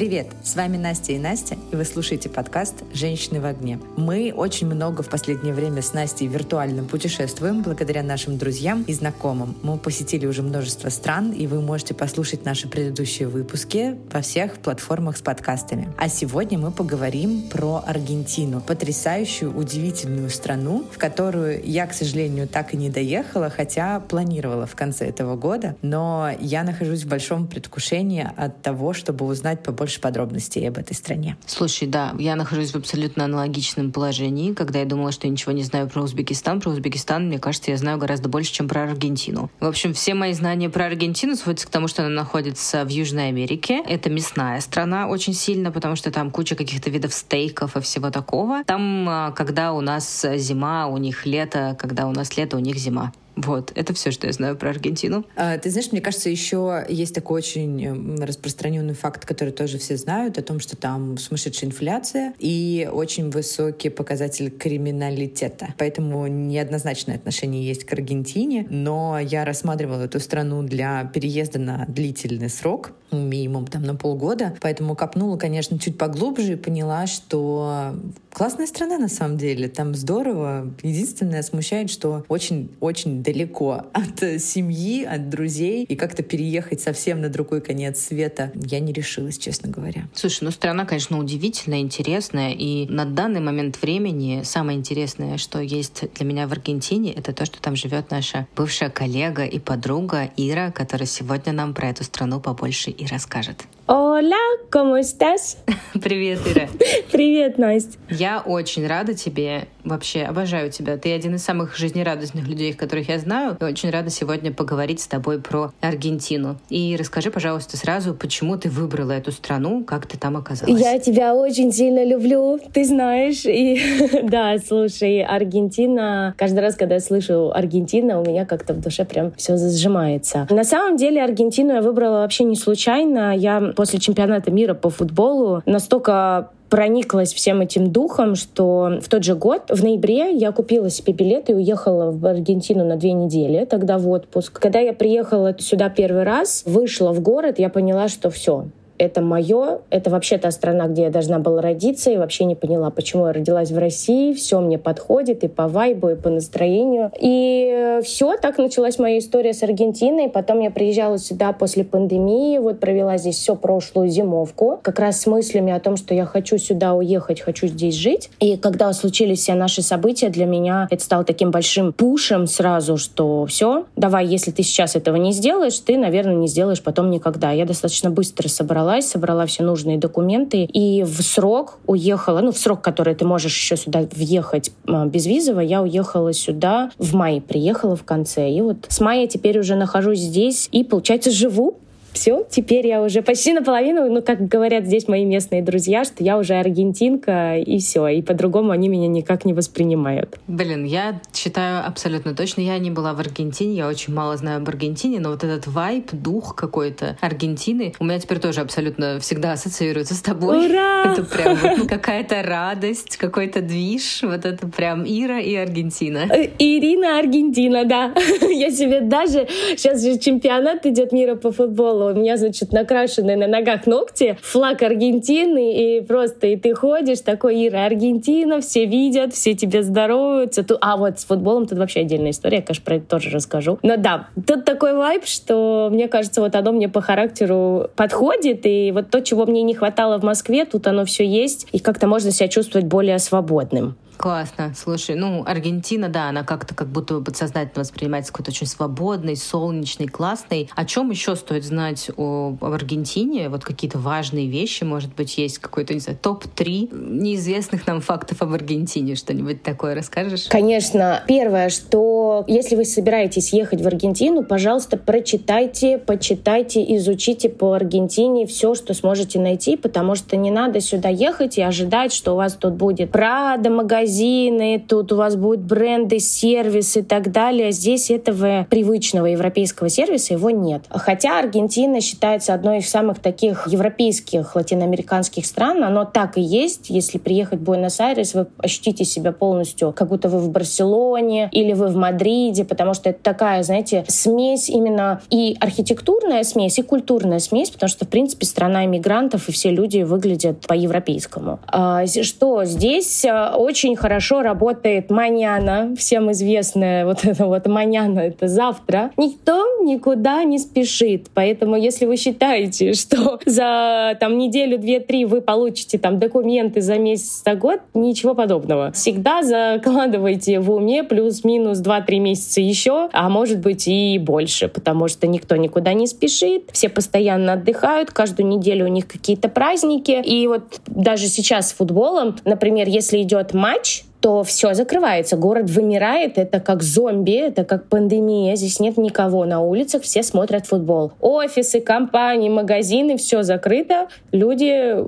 Привет! С вами Настя и Настя, и вы слушаете подкаст «Женщины в огне». Мы очень много в последнее время с Настей виртуально путешествуем благодаря нашим друзьям и знакомым. Мы посетили уже множество стран, и вы можете послушать наши предыдущие выпуски во всех платформах с подкастами. А сегодня мы поговорим про Аргентину, потрясающую, удивительную страну, в которую я, к сожалению, так и не доехала, хотя планировала в конце этого года. Но я нахожусь в большом предвкушении от того, чтобы узнать побольше больше подробностей об этой стране. Слушай, да, я нахожусь в абсолютно аналогичном положении. Когда я думала, что я ничего не знаю про Узбекистан, про Узбекистан, мне кажется, я знаю гораздо больше, чем про Аргентину. В общем, все мои знания про Аргентину сводятся к тому, что она находится в Южной Америке. Это мясная страна очень сильно, потому что там куча каких-то видов стейков и всего такого. Там, а, когда у нас зима, у них лето, когда у нас лето, у них зима. Вот, это все, что я знаю про Аргентину. А, ты знаешь, мне кажется, еще есть такой очень распространенный факт, который тоже все знают, о том, что там сумасшедшая инфляция и очень высокий показатель криминалитета. Поэтому неоднозначное отношение есть к Аргентине, но я рассматривала эту страну для переезда на длительный срок, минимум там на полгода, поэтому копнула, конечно, чуть поглубже и поняла, что классная страна на самом деле, там здорово. Единственное смущает, что очень-очень далеко от семьи, от друзей, и как-то переехать совсем на другой конец света я не решилась, честно говоря. Слушай, ну страна, конечно, удивительная, интересная, и на данный момент времени самое интересное, что есть для меня в Аргентине, это то, что там живет наша бывшая коллега и подруга Ира, которая сегодня нам про эту страну побольше и расскажет. Hola, ¿cómo estás? Привет, Ира. Привет, Настя. Я очень рада тебе, вообще обожаю тебя. Ты один из самых жизнерадостных людей, которых я знаю. И очень рада сегодня поговорить с тобой про Аргентину. И расскажи, пожалуйста, сразу, почему ты выбрала эту страну, как ты там оказалась? Я тебя очень сильно люблю, ты знаешь. И да, слушай, Аргентина, каждый раз, когда я слышу Аргентина, у меня как-то в душе прям все зажимается. На самом деле Аргентину я выбрала вообще не случайно. Я после чемпионата мира по футболу настолько прониклась всем этим духом, что в тот же год, в ноябре, я купила себе билет и уехала в Аргентину на две недели, тогда в отпуск. Когда я приехала сюда первый раз, вышла в город, я поняла, что все, это мое, это вообще та страна, где я должна была родиться, и вообще не поняла, почему я родилась в России, все мне подходит и по вайбу, и по настроению. И все, так началась моя история с Аргентиной. Потом я приезжала сюда после пандемии, вот провела здесь всю прошлую зимовку, как раз с мыслями о том, что я хочу сюда уехать, хочу здесь жить. И когда случились все наши события, для меня это стало таким большим пушем сразу, что все, давай, если ты сейчас этого не сделаешь, ты, наверное, не сделаешь потом никогда. Я достаточно быстро собрала собралась, собрала все нужные документы и в срок уехала, ну, в срок, который ты можешь еще сюда въехать а, безвизово, я уехала сюда в мае, приехала в конце. И вот с мая теперь уже нахожусь здесь и, получается, живу все, теперь я уже почти наполовину, ну, как говорят здесь мои местные друзья, что я уже аргентинка, и все, и по-другому они меня никак не воспринимают. Блин, я считаю абсолютно точно, я не была в Аргентине, я очень мало знаю об Аргентине, но вот этот вайб, дух какой-то Аргентины у меня теперь тоже абсолютно всегда ассоциируется с тобой. Ура! Это прям вот какая-то радость, какой-то движ, вот это прям Ира и Аргентина. Э, Ирина Аргентина, да. Я себе даже, сейчас же чемпионат идет мира по футболу, у меня, значит, накрашенные на ногах ногти, флаг Аргентины, и просто и ты ходишь, такой, Ира, Аргентина, все видят, все тебе здороваются. А вот с футболом тут вообще отдельная история, я, конечно, про это тоже расскажу. Но да, тут такой вайб, что, мне кажется, вот оно мне по характеру подходит, и вот то, чего мне не хватало в Москве, тут оно все есть, и как-то можно себя чувствовать более свободным. Классно. Слушай, ну, Аргентина, да, она как-то как будто бы подсознательно воспринимается какой-то очень свободной, солнечной, классной. О чем еще стоит знать о, об Аргентине? Вот какие-то важные вещи, может быть, есть какой-то, не знаю, топ-3 неизвестных нам фактов об Аргентине. Что-нибудь такое расскажешь? Конечно. Первое, что если вы собираетесь ехать в Аргентину, пожалуйста, прочитайте, почитайте, изучите по Аргентине все, что сможете найти, потому что не надо сюда ехать и ожидать, что у вас тут будет Прада, магазин, магазины, тут у вас будут бренды, сервисы и так далее. Здесь этого привычного европейского сервиса его нет. Хотя Аргентина считается одной из самых таких европейских латиноамериканских стран, оно так и есть. Если приехать в Буэнос-Айрес, вы ощутите себя полностью, как будто вы в Барселоне или вы в Мадриде, потому что это такая, знаете, смесь именно и архитектурная смесь, и культурная смесь, потому что, в принципе, страна иммигрантов, и все люди выглядят по-европейскому. А, что здесь а, очень хорошо работает маньяна, всем известная вот это вот маньяна, это завтра. Никто никуда не спешит, поэтому если вы считаете, что за там неделю, две, три вы получите там документы за месяц, за год, ничего подобного. Всегда закладывайте в уме плюс-минус 2-3 месяца еще, а может быть и больше, потому что никто никуда не спешит, все постоянно отдыхают, каждую неделю у них какие-то праздники. И вот даже сейчас с футболом, например, если идет матч, то все закрывается, город вымирает, это как зомби, это как пандемия, здесь нет никого на улицах, все смотрят футбол. Офисы, компании, магазины, все закрыто, люди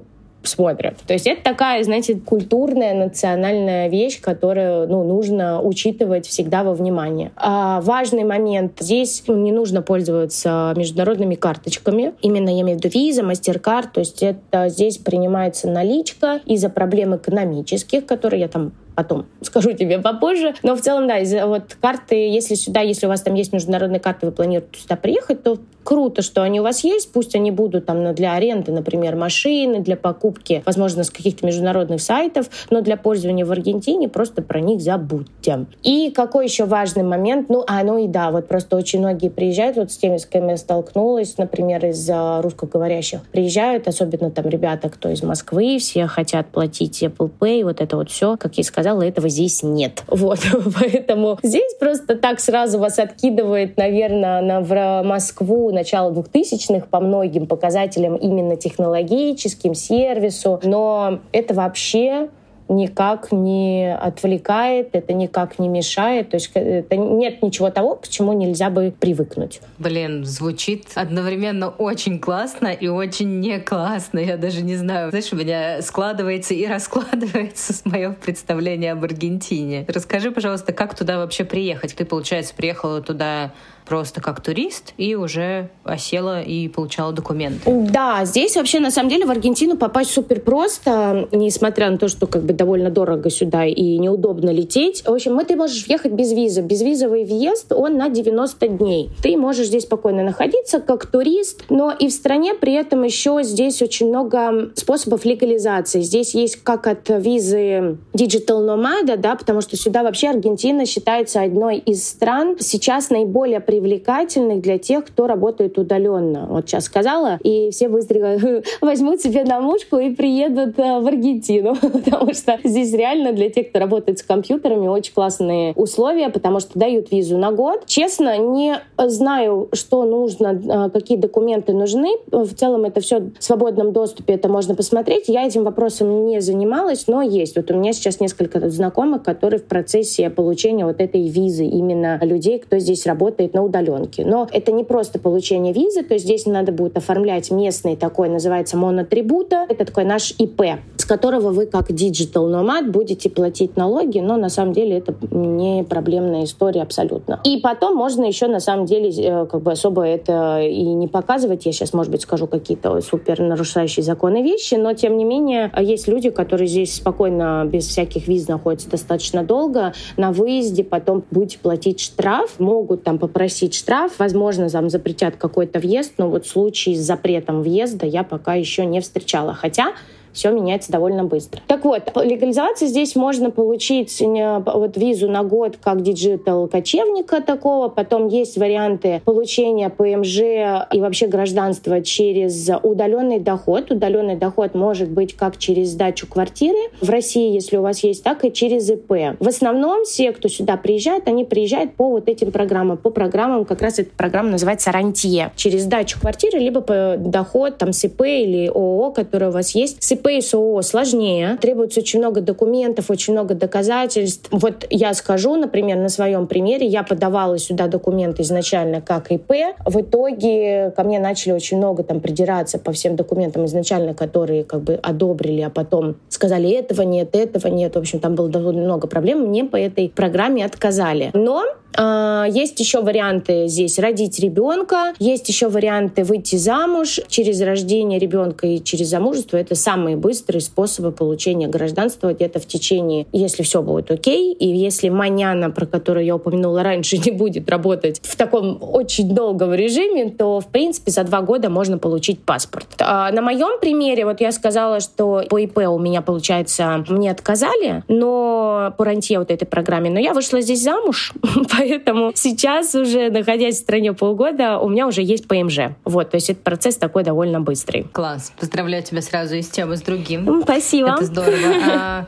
смотрят. То есть это такая, знаете, культурная, национальная вещь, которую ну, нужно учитывать всегда во внимание. А важный момент. Здесь не нужно пользоваться международными карточками. Именно я имею в виду виза, мастер-карт. То есть это здесь принимается наличка из-за проблем экономических, которые я там потом скажу тебе попозже. Но в целом, да, вот карты, если сюда, если у вас там есть международные карты, вы планируете сюда приехать, то круто, что они у вас есть. Пусть они будут там для аренды, например, машины, для покупки, возможно, с каких-то международных сайтов, но для пользования в Аргентине просто про них забудьте. И какой еще важный момент? Ну, а, ну и да, вот просто очень многие приезжают, вот с теми, с кем я столкнулась, например, из русскоговорящих, приезжают, особенно там ребята, кто из Москвы, все хотят платить Apple Pay, вот это вот все, как я сказала, сказала, этого здесь нет. Вот, поэтому здесь просто так сразу вас откидывает, наверное, на, в Москву начало 2000-х по многим показателям именно технологическим, сервису, но это вообще никак не отвлекает, это никак не мешает. То есть это нет ничего того, к чему нельзя бы привыкнуть. Блин, звучит одновременно очень классно и очень не классно. Я даже не знаю. Знаешь, у меня складывается и раскладывается с мое представление об Аргентине. Расскажи, пожалуйста, как туда вообще приехать? Ты, получается, приехала туда просто как турист и уже осела и получала документы. Да, здесь вообще на самом деле в Аргентину попасть супер просто, несмотря на то, что как бы довольно дорого сюда и неудобно лететь. В общем, ты можешь въехать без визы. Безвизовый въезд, он на 90 дней. Ты можешь здесь спокойно находиться как турист, но и в стране при этом еще здесь очень много способов легализации. Здесь есть как от визы Digital Nomad, да, потому что сюда вообще Аргентина считается одной из стран сейчас наиболее привлекательных для тех, кто работает удаленно. Вот сейчас сказала, и все быстро возьмут себе на мушку и приедут э, в Аргентину, потому что здесь реально для тех, кто работает с компьютерами, очень классные условия, потому что дают визу на год. Честно, не знаю, что нужно, э, какие документы нужны. В целом это все в свободном доступе, это можно посмотреть. Я этим вопросом не занималась, но есть. Вот у меня сейчас несколько знакомых, которые в процессе получения вот этой визы, именно людей, кто здесь работает на удаленке. Но это не просто получение визы, то есть здесь надо будет оформлять местный такой, называется монотрибута. Это такой наш ИП, с которого вы как digital nomad будете платить налоги, но на самом деле это не проблемная история абсолютно. И потом можно еще на самом деле э, как бы особо это и не показывать. Я сейчас, может быть, скажу какие-то супер нарушающие законы вещи, но тем не менее есть люди, которые здесь спокойно без всяких виз находятся достаточно долго. На выезде потом будете платить штраф, могут там попросить попросить штраф. Возможно, там запретят какой-то въезд, но вот случай с запретом въезда я пока еще не встречала. Хотя все меняется довольно быстро. Так вот, легализации здесь можно получить вот визу на год как digital кочевника такого, потом есть варианты получения ПМЖ и вообще гражданства через удаленный доход. Удаленный доход может быть как через сдачу квартиры в России, если у вас есть, так и через ИП. В основном все, кто сюда приезжает, они приезжают по вот этим программам, по программам, как раз эта программа называется «Рантье». Через сдачу квартиры, либо по доход там с ИП или ООО, который у вас есть. С ИП ИП и с ООО сложнее, требуется очень много документов, очень много доказательств. Вот я скажу, например, на своем примере, я подавала сюда документы изначально как ИП, в итоге ко мне начали очень много там придираться по всем документам изначально, которые как бы одобрили, а потом сказали этого нет, этого нет. В общем, там было довольно много проблем. Мне по этой программе отказали. Но а, есть еще варианты здесь родить ребенка, есть еще варианты выйти замуж через рождение ребенка и через замужество. Это самые быстрые способы получения гражданства где-то в течение, если все будет окей, и если маняна, про которую я упомянула раньше, не будет работать в таком очень долгом режиме, то, в принципе, за два года можно получить паспорт. А на моем примере, вот я сказала, что по ИП у меня, получается, мне отказали, но по рантье вот этой программе, но я вышла здесь замуж, Поэтому сейчас уже, находясь в стране полгода, у меня уже есть ПМЖ. Вот, то есть этот процесс такой довольно быстрый. Класс. Поздравляю тебя сразу и с тем, и с другим. Спасибо. Это здорово. А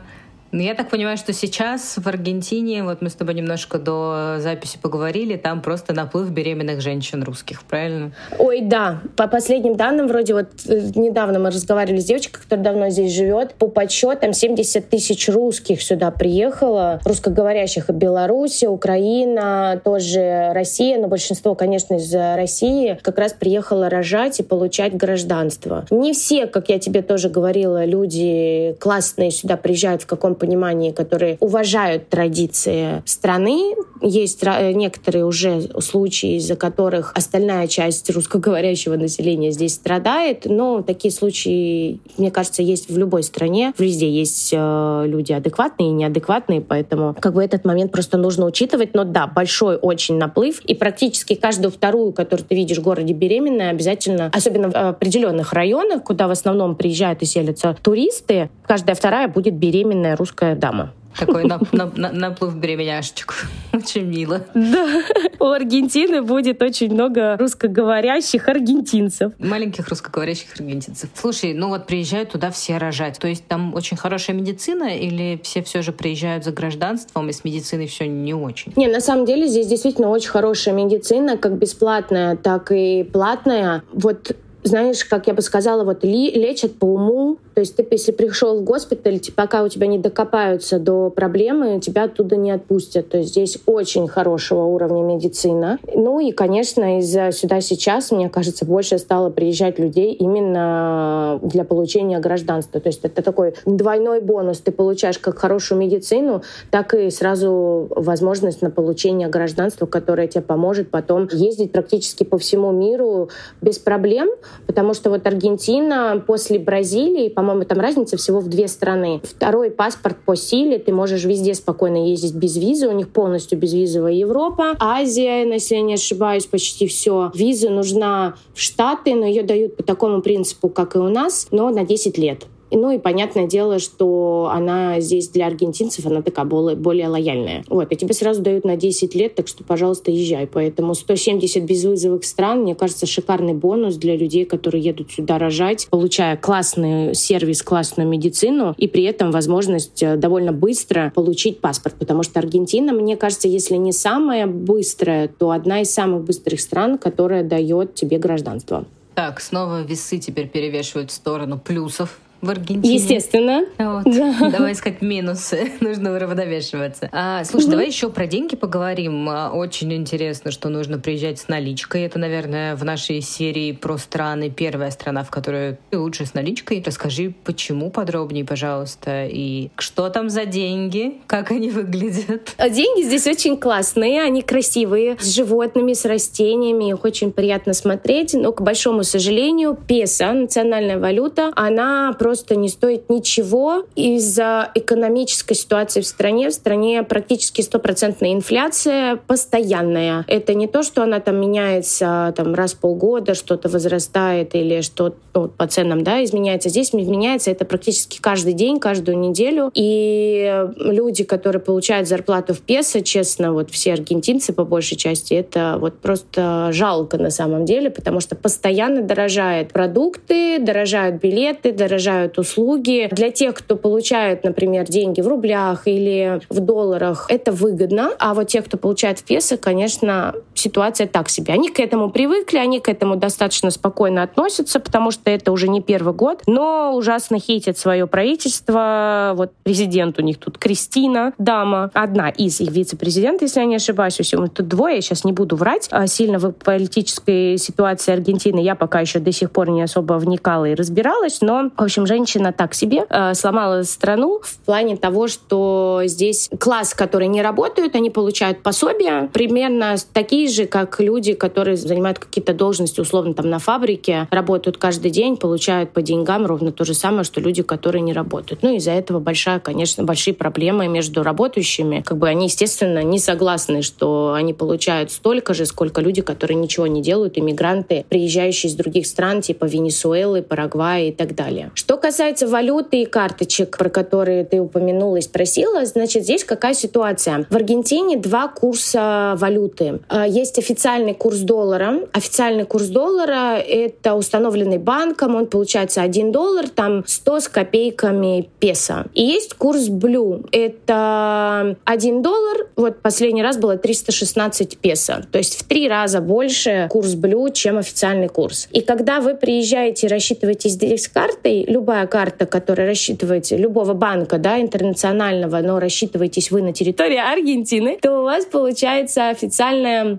ну, я так понимаю, что сейчас в Аргентине, вот мы с тобой немножко до записи поговорили, там просто наплыв беременных женщин русских, правильно? Ой, да. По последним данным, вроде вот э, недавно мы разговаривали с девочкой, которая давно здесь живет, по подсчетам 70 тысяч русских сюда приехало, русскоговорящих и Беларуси, Украина, тоже Россия, но большинство, конечно, из России как раз приехало рожать и получать гражданство. Не все, как я тебе тоже говорила, люди классные сюда приезжают в каком понимании, которые уважают традиции страны. Есть некоторые уже случаи, из-за которых остальная часть русскоговорящего населения здесь страдает, но такие случаи, мне кажется, есть в любой стране. Везде есть э, люди адекватные и неадекватные, поэтому как бы этот момент просто нужно учитывать. Но да, большой очень наплыв, и практически каждую вторую, которую ты видишь в городе беременная, обязательно, особенно в определенных районах, куда в основном приезжают и селятся туристы, каждая вторая будет беременная русская дама. Такой наплыв беременяшечек. Очень мило. Да. У Аргентины будет очень много русскоговорящих аргентинцев. Маленьких русскоговорящих аргентинцев. Слушай, ну вот приезжают туда все рожать. То есть там очень хорошая медицина или все все же приезжают за гражданством и с медициной все не очень? Не, на самом деле здесь действительно очень хорошая медицина, как бесплатная, так и платная. Вот знаешь, как я бы сказала, вот лечат по уму, то есть ты, если пришел в госпиталь, пока у тебя не докопаются до проблемы, тебя оттуда не отпустят. То есть здесь очень хорошего уровня медицина. Ну и, конечно, из-за сюда сейчас, мне кажется, больше стало приезжать людей именно для получения гражданства. То есть это такой двойной бонус. Ты получаешь как хорошую медицину, так и сразу возможность на получение гражданства, которое тебе поможет потом ездить практически по всему миру без проблем, потому что вот Аргентина после Бразилии, по по-моему, там разница всего в две страны. Второй паспорт по силе, ты можешь везде спокойно ездить без визы, у них полностью безвизовая Европа. Азия, если я не ошибаюсь, почти все. Виза нужна в Штаты, но ее дают по такому принципу, как и у нас, но на 10 лет. Ну и понятное дело, что она здесь для аргентинцев, она такая более, более лояльная. Вот, и тебе сразу дают на 10 лет, так что, пожалуйста, езжай. Поэтому 170 безвызовых стран, мне кажется, шикарный бонус для людей, которые едут сюда рожать, получая классный сервис, классную медицину и при этом возможность э, довольно быстро получить паспорт. Потому что Аргентина, мне кажется, если не самая быстрая, то одна из самых быстрых стран, которая дает тебе гражданство. Так, снова весы теперь перевешивают в сторону плюсов в Аргентине. Естественно. Вот. Да. Давай искать минусы. Нужно уравновешиваться. А, слушай, угу. давай еще про деньги поговорим. А, очень интересно, что нужно приезжать с наличкой. Это, наверное, в нашей серии про страны первая страна, в которой ты лучше с наличкой. Расскажи, почему подробнее, пожалуйста, и что там за деньги, как они выглядят. А деньги здесь очень классные, они красивые, с животными, с растениями, их очень приятно смотреть, но, к большому сожалению, песо, национальная валюта, она просто не стоит ничего из-за экономической ситуации в стране. В стране практически стопроцентная инфляция постоянная. Это не то, что она там меняется там, раз в полгода, что-то возрастает или что ну, по ценам да, изменяется. Здесь меняется это практически каждый день, каждую неделю. И люди, которые получают зарплату в песо, честно, вот все аргентинцы по большей части, это вот просто жалко на самом деле, потому что постоянно дорожают продукты, дорожают билеты, дорожают получают услуги. Для тех, кто получает, например, деньги в рублях или в долларах, это выгодно. А вот те, кто получает в песо, конечно, ситуация так себе. Они к этому привыкли, они к этому достаточно спокойно относятся, потому что это уже не первый год. Но ужасно хейтят свое правительство. Вот президент у них тут Кристина, дама, одна из их вице-президентов, если я не ошибаюсь. Тут двое, я сейчас не буду врать. А сильно в политической ситуации Аргентины я пока еще до сих пор не особо вникала и разбиралась, но, в общем, женщина так себе э, сломала страну в плане того, что здесь класс, который не работают, они получают пособия примерно такие же, как люди, которые занимают какие-то должности, условно, там на фабрике, работают каждый день, получают по деньгам ровно то же самое, что люди, которые не работают. Ну, из-за этого большая, конечно, большие проблемы между работающими. Как бы они, естественно, не согласны, что они получают столько же, сколько люди, которые ничего не делают, иммигранты, приезжающие из других стран, типа Венесуэлы, Парагвая и так далее. Что касается валюты и карточек, про которые ты упомянула и спросила, значит, здесь какая ситуация? В Аргентине два курса валюты. А, есть официальный курс доллара. Официальный курс доллара — это установленный банком, он получается 1 доллар, там 100 с копейками песо. И есть курс блю. Это 1 доллар, вот последний раз было 316 песо. То есть в три раза больше курс блю, чем официальный курс. И когда вы приезжаете и рассчитываетесь здесь картой, любая карта, которая рассчитываете, любого банка, да, интернационального, но рассчитываетесь вы на территории Аргентины, то у вас получается официальная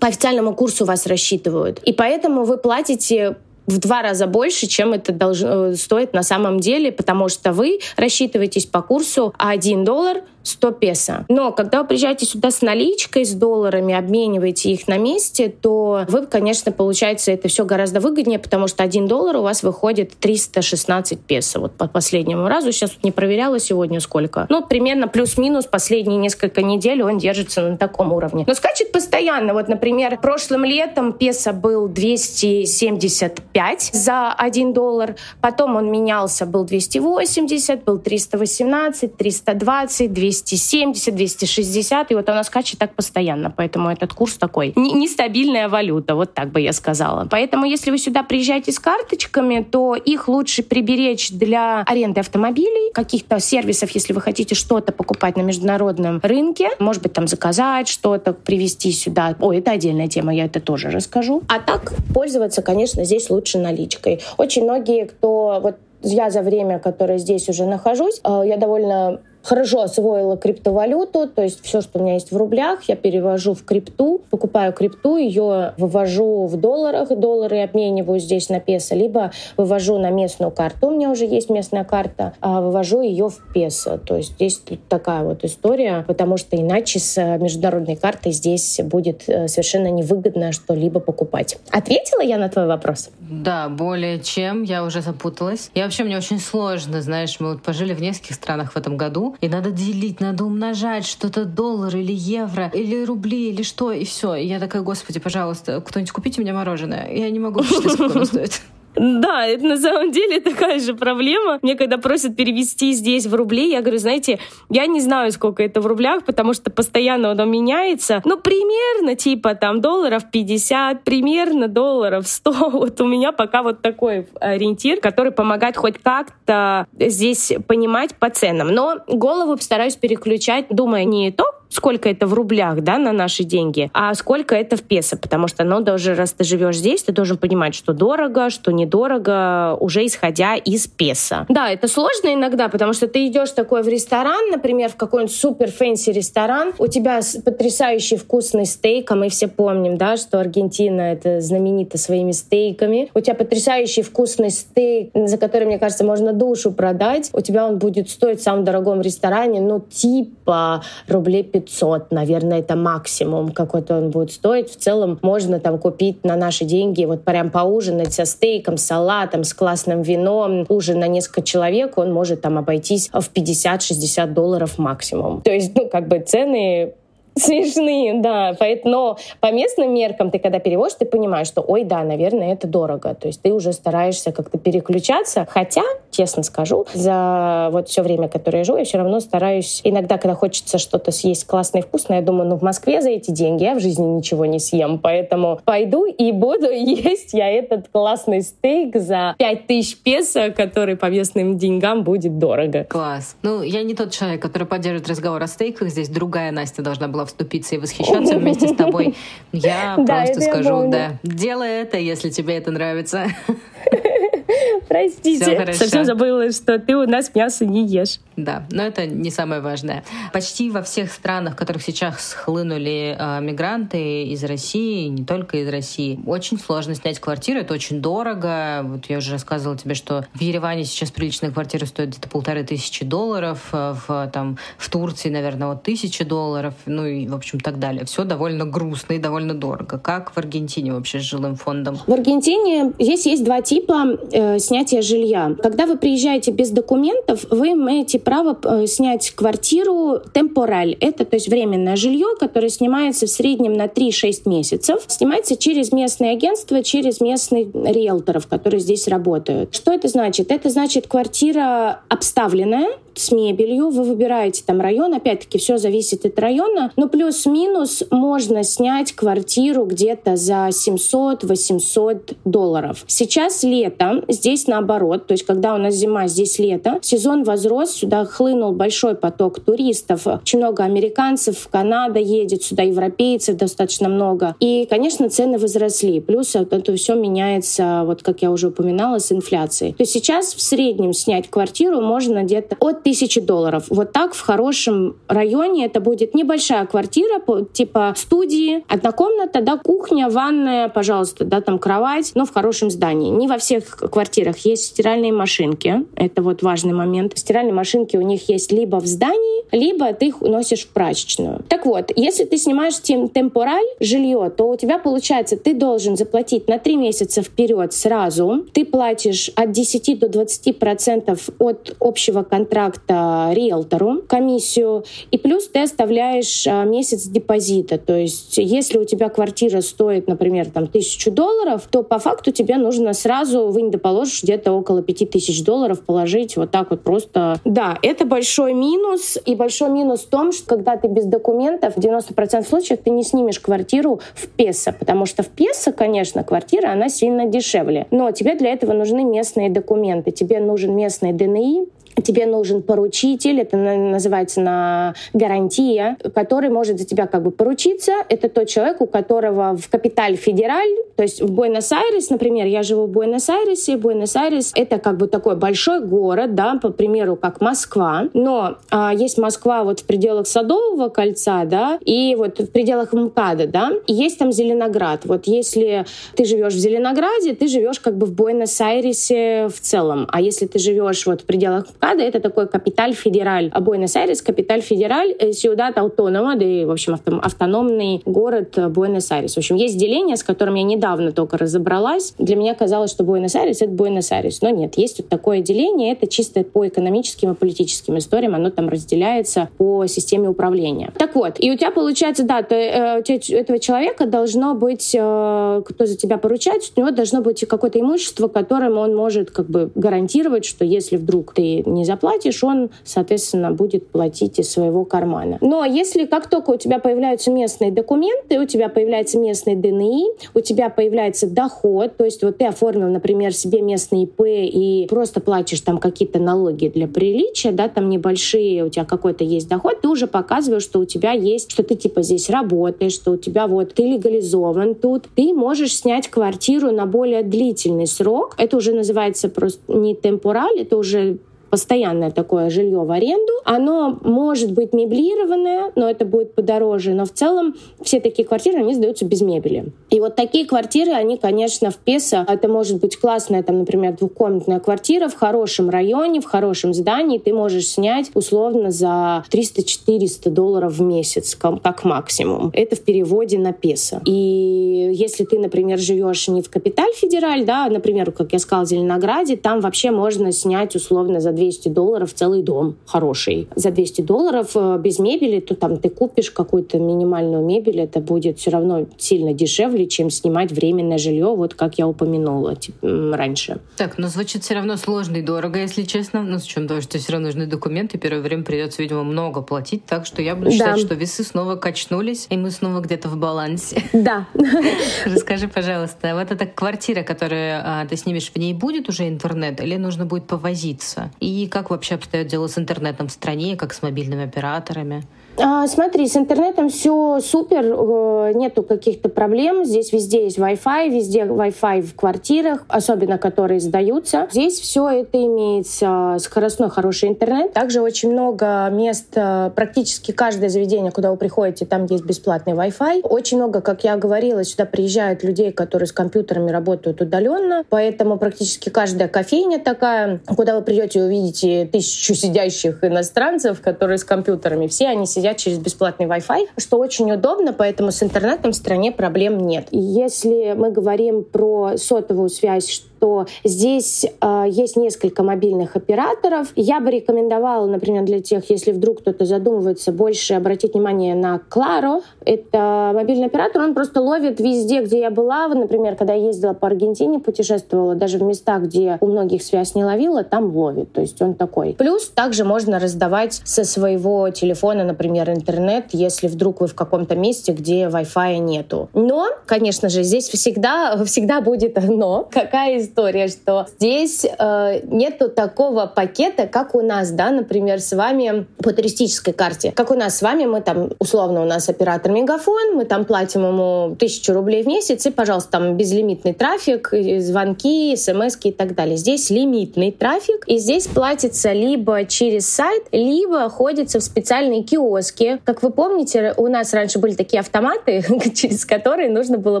по официальному курсу вас рассчитывают. И поэтому вы платите в два раза больше, чем это должно, э, стоит на самом деле, потому что вы рассчитываетесь по курсу 1 доллар 100 песо. Но когда вы приезжаете сюда с наличкой, с долларами, обмениваете их на месте, то вы, конечно, получается это все гораздо выгоднее, потому что 1 доллар у вас выходит 316 песо. Вот по последнему разу, сейчас не проверяла сегодня сколько. Ну, примерно плюс-минус последние несколько недель он держится на таком уровне. Но скачет постоянно. Вот, например, прошлым летом песо был 275 за 1 доллар, потом он менялся, был 280, был 318, 320, 200 270, 260, и вот она скачет так постоянно, поэтому этот курс такой нестабильная валюта, вот так бы я сказала. Поэтому если вы сюда приезжаете с карточками, то их лучше приберечь для аренды автомобилей, каких-то сервисов, если вы хотите что-то покупать на международном рынке, может быть, там заказать что-то, привезти сюда. Ой, это отдельная тема, я это тоже расскажу. А так пользоваться, конечно, здесь лучше наличкой. Очень многие, кто вот я за время, которое здесь уже нахожусь, э, я довольно хорошо освоила криптовалюту, то есть все, что у меня есть в рублях, я перевожу в крипту, покупаю крипту, ее вывожу в долларах, доллары обмениваю здесь на песо, либо вывожу на местную карту, у меня уже есть местная карта, а вывожу ее в песо. То есть здесь тут такая вот история, потому что иначе с международной картой здесь будет э, совершенно невыгодно что-либо покупать. Ответила я на твой вопрос? Да, более чем. Я уже запуталась. Я вообще, мне очень сложно, знаешь, мы вот пожили в нескольких странах в этом году, и надо делить, надо умножать что-то доллар или евро, или рубли, или что, и все. И я такая, господи, пожалуйста, кто-нибудь купите мне мороженое. Я не могу посчитать, сколько оно стоит. Да, это на самом деле такая же проблема. Мне когда просят перевести здесь в рубли, я говорю, знаете, я не знаю, сколько это в рублях, потому что постоянно оно меняется. Но примерно типа там долларов 50, примерно долларов 100. Вот у меня пока вот такой ориентир, который помогает хоть как-то здесь понимать по ценам. Но голову постараюсь переключать, думая не то, сколько это в рублях, да, на наши деньги, а сколько это в песо, потому что, ну, даже раз ты живешь здесь, ты должен понимать, что дорого, что недорого, уже исходя из песо. Да, это сложно иногда, потому что ты идешь такой в ресторан, например, в какой-нибудь супер fancy ресторан, у тебя потрясающий вкусный стейк, а мы все помним, да, что Аргентина это знаменита своими стейками. У тебя потрясающий вкусный стейк, за который, мне кажется, можно душу продать. У тебя он будет стоить в самом дорогом ресторане, ну, типа рублей 500 500, наверное, это максимум какой-то он будет стоить. В целом можно там купить на наши деньги, вот прям поужинать со стейком, салатом, с классным вином, ужин на несколько человек, он может там обойтись в 50-60 долларов максимум. То есть, ну, как бы цены смешные, да. Но по местным меркам ты когда переводишь, ты понимаешь, что, ой, да, наверное, это дорого. То есть ты уже стараешься как-то переключаться. Хотя, честно скажу, за вот все время, которое я живу, я все равно стараюсь иногда, когда хочется что-то съесть классное и вкусное, я думаю, ну в Москве за эти деньги я в жизни ничего не съем, поэтому пойду и буду есть я этот классный стейк за 5000 песо, который по местным деньгам будет дорого. Класс. Ну, я не тот человек, который поддерживает разговор о стейках. Здесь другая Настя должна была вступиться и восхищаться вместе с тобой. Я просто скажу, да, делай это, если тебе это нравится. Простите, совсем забыла, что ты у нас мясо не ешь. Да, но это не самое важное. Почти во всех странах, в которых сейчас схлынули э, мигранты из России, не только из России, очень сложно снять квартиру, это очень дорого. Вот я уже рассказывала тебе, что в Ереване сейчас приличная квартира стоит где-то полторы тысячи долларов, э, в, там, в Турции, наверное, вот тысячи долларов, ну и, в общем, так далее. Все довольно грустно и довольно дорого. Как в Аргентине вообще с жилым фондом? В Аргентине здесь есть два типа э, снятия жилья. Когда вы приезжаете без документов, вы имеете право э, снять квартиру темпораль. Это, то есть, временное жилье, которое снимается в среднем на 3-6 месяцев. Снимается через местное агентство, через местных риэлторов, которые здесь работают. Что это значит? Это значит квартира обставленная, с мебелью, вы выбираете там район, опять-таки все зависит от района, но плюс-минус можно снять квартиру где-то за 700-800 долларов. Сейчас лето, здесь наоборот, то есть когда у нас зима, здесь лето, сезон возрос, сюда хлынул большой поток туристов, очень много американцев, Канада едет сюда, европейцев достаточно много. И, конечно, цены возросли. Плюс это все меняется, вот как я уже упоминала, с инфляцией. То есть сейчас в среднем снять квартиру можно где-то от тысячи долларов. Вот так в хорошем районе это будет небольшая квартира, типа студии, одна комната, да, кухня, ванная, пожалуйста, да, там кровать, но в хорошем здании. Не во всех квартирах есть стиральные машинки. Это вот важный момент. Стиральные машинки у них есть либо в здании, либо ты их носишь в прачечную. Так вот, если ты снимаешь тем темпораль жилье, то у тебя получается, ты должен заплатить на три месяца вперед сразу. Ты платишь от 10 до 20 процентов от общего контракта риэлтору комиссию, и плюс ты оставляешь а, месяц депозита. То есть если у тебя квартира стоит, например, там, тысячу долларов, то по факту тебе нужно сразу, не положишь где-то около пяти тысяч долларов положить вот так вот просто. Да, это большой минус. И большой минус в том, что когда ты без документов, в 90% случаев ты не снимешь квартиру в песо, потому что в песо, конечно, квартира, она сильно дешевле. Но тебе для этого нужны местные документы. Тебе нужен местный ДНИ, тебе нужен поручитель, это называется на гарантия, который может за тебя как бы поручиться. Это тот человек, у которого в Капиталь Федераль, то есть в Буэнос-Айрес, например, я живу в Буэнос-Айресе, Буэнос-Айрес это как бы такой большой город, да, по примеру, как Москва, но а, есть Москва вот в пределах Садового кольца, да, и вот в пределах МКАДа, да, и есть там Зеленоград. Вот если ты живешь в Зеленограде, ты живешь как бы в Буэнос-Айресе в целом, а если ты живешь вот в пределах МКАДа, это такой капиталь федераль. А Буэнос-Айрес, капиталь федераль, Сиудат Аутонома, да и, в общем, автономный город Буэнос-Айрес. В общем, есть деление, с которым я недавно только разобралась. Для меня казалось, что Буэнос-Айрес — это Буэнос-Айрес. Но нет, есть вот такое деление. Это чисто по экономическим и политическим историям. Оно там разделяется по системе управления. Так вот, и у тебя получается, да, ты, э, у тебя, этого человека должно быть, э, кто за тебя поручает, у него должно быть какое-то имущество, которым он может как бы гарантировать, что если вдруг ты не заплатишь, он, соответственно, будет платить из своего кармана. Но если как только у тебя появляются местные документы, у тебя появляется местный ДНИ, у тебя появляется доход, то есть вот ты оформил, например, себе местный ИП и просто платишь там какие-то налоги для приличия, да, там небольшие, у тебя какой-то есть доход, ты уже показываешь, что у тебя есть, что ты типа здесь работаешь, что у тебя вот ты легализован тут, ты можешь снять квартиру на более длительный срок. Это уже называется просто не темпораль, это уже постоянное такое жилье в аренду. Оно может быть меблированное, но это будет подороже. Но в целом все такие квартиры, они сдаются без мебели. И вот такие квартиры, они, конечно, в Песо, это может быть классная, там, например, двухкомнатная квартира в хорошем районе, в хорошем здании. Ты можешь снять условно за 300-400 долларов в месяц, как максимум. Это в переводе на Песо. И если ты, например, живешь не в Капиталь Федераль, да, например, как я сказала, в Зеленограде, там вообще можно снять условно за 2 200 долларов целый дом хороший. За 200 долларов э, без мебели, то там ты купишь какую-то минимальную мебель, это будет все равно сильно дешевле, чем снимать временное жилье, вот как я упомянула типа, раньше. Так, но звучит все равно сложно и дорого, если честно. Ну, с учетом того, что все равно нужны документы, первое время придется, видимо, много платить, так что я буду да. считать, что весы снова качнулись, и мы снова где-то в балансе. Да. Расскажи, пожалуйста, вот эта квартира, которую а, ты снимешь, в ней будет уже интернет или нужно будет повозиться? И как вообще обстоят дела с интернетом в стране, как с мобильными операторами? А, смотри, с интернетом все супер, э, нету каких-то проблем. Здесь везде есть Wi-Fi, везде Wi-Fi в квартирах, особенно которые сдаются. Здесь все это имеется скоростной хороший интернет. Также очень много мест, э, практически каждое заведение, куда вы приходите, там есть бесплатный Wi-Fi. Очень много, как я говорила, сюда приезжают людей, которые с компьютерами работают удаленно, поэтому практически каждая кофейня такая, куда вы придете, увидите тысячу сидящих иностранцев, которые с компьютерами. Все они сидят сидят через бесплатный Wi-Fi, что очень удобно, поэтому с интернетом в стране проблем нет. Если мы говорим про сотовую связь, что здесь э, есть несколько мобильных операторов. Я бы рекомендовала, например, для тех, если вдруг кто-то задумывается, больше обратить внимание на Claro. Это мобильный оператор, он просто ловит везде, где я была. Например, когда я ездила по Аргентине, путешествовала, даже в местах, где у многих связь не ловила, там ловит. То есть он такой. Плюс также можно раздавать со своего телефона, например, интернет, если вдруг вы в каком-то месте, где Wi-Fi нету. Но, конечно же, здесь всегда, всегда будет но. Какая из история, что здесь э, нету такого пакета, как у нас, да, например, с вами по туристической карте. Как у нас с вами, мы там, условно, у нас оператор Мегафон, мы там платим ему тысячу рублей в месяц, и, пожалуйста, там безлимитный трафик, звонки, смс и так далее. Здесь лимитный трафик, и здесь платится либо через сайт, либо ходится в специальные киоски. Как вы помните, у нас раньше были такие автоматы, через которые нужно было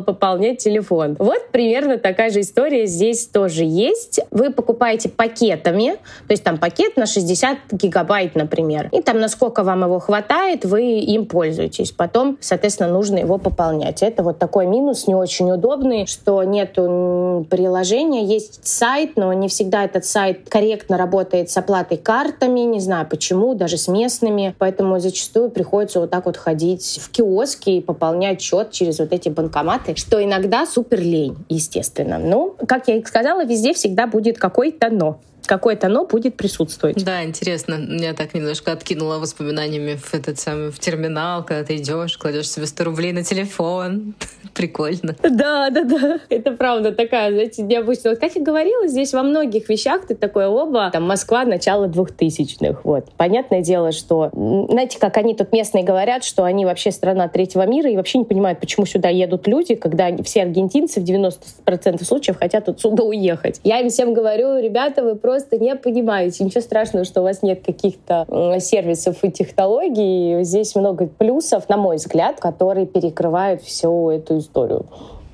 пополнять телефон. Вот примерно такая же история здесь здесь тоже есть. Вы покупаете пакетами, то есть там пакет на 60 гигабайт, например, и там насколько вам его хватает, вы им пользуетесь. Потом, соответственно, нужно его пополнять. Это вот такой минус не очень удобный, что нету приложения, есть сайт, но не всегда этот сайт корректно работает с оплатой картами, не знаю почему, даже с местными, поэтому зачастую приходится вот так вот ходить в киоски и пополнять счет через вот эти банкоматы, что иногда супер лень, естественно. Ну, как я и сказала, везде всегда будет какой-то «но» какое-то оно будет присутствовать. Да, интересно. Меня так немножко откинуло воспоминаниями в этот самый в терминал, когда ты идешь, кладешь себе 100 рублей на телефон. Прикольно. Да, да, да. Это правда такая, знаете, необычная. Вот как я говорила, здесь во многих вещах ты такой оба, там Москва, начало двухтысячных. Вот. Понятное дело, что, знаете, как они тут местные говорят, что они вообще страна третьего мира и вообще не понимают, почему сюда едут люди, когда все аргентинцы в 90% случаев хотят отсюда уехать. Я им всем говорю, ребята, вы просто просто не понимаете. Ничего страшного, что у вас нет каких-то сервисов и технологий. Здесь много плюсов, на мой взгляд, которые перекрывают всю эту историю.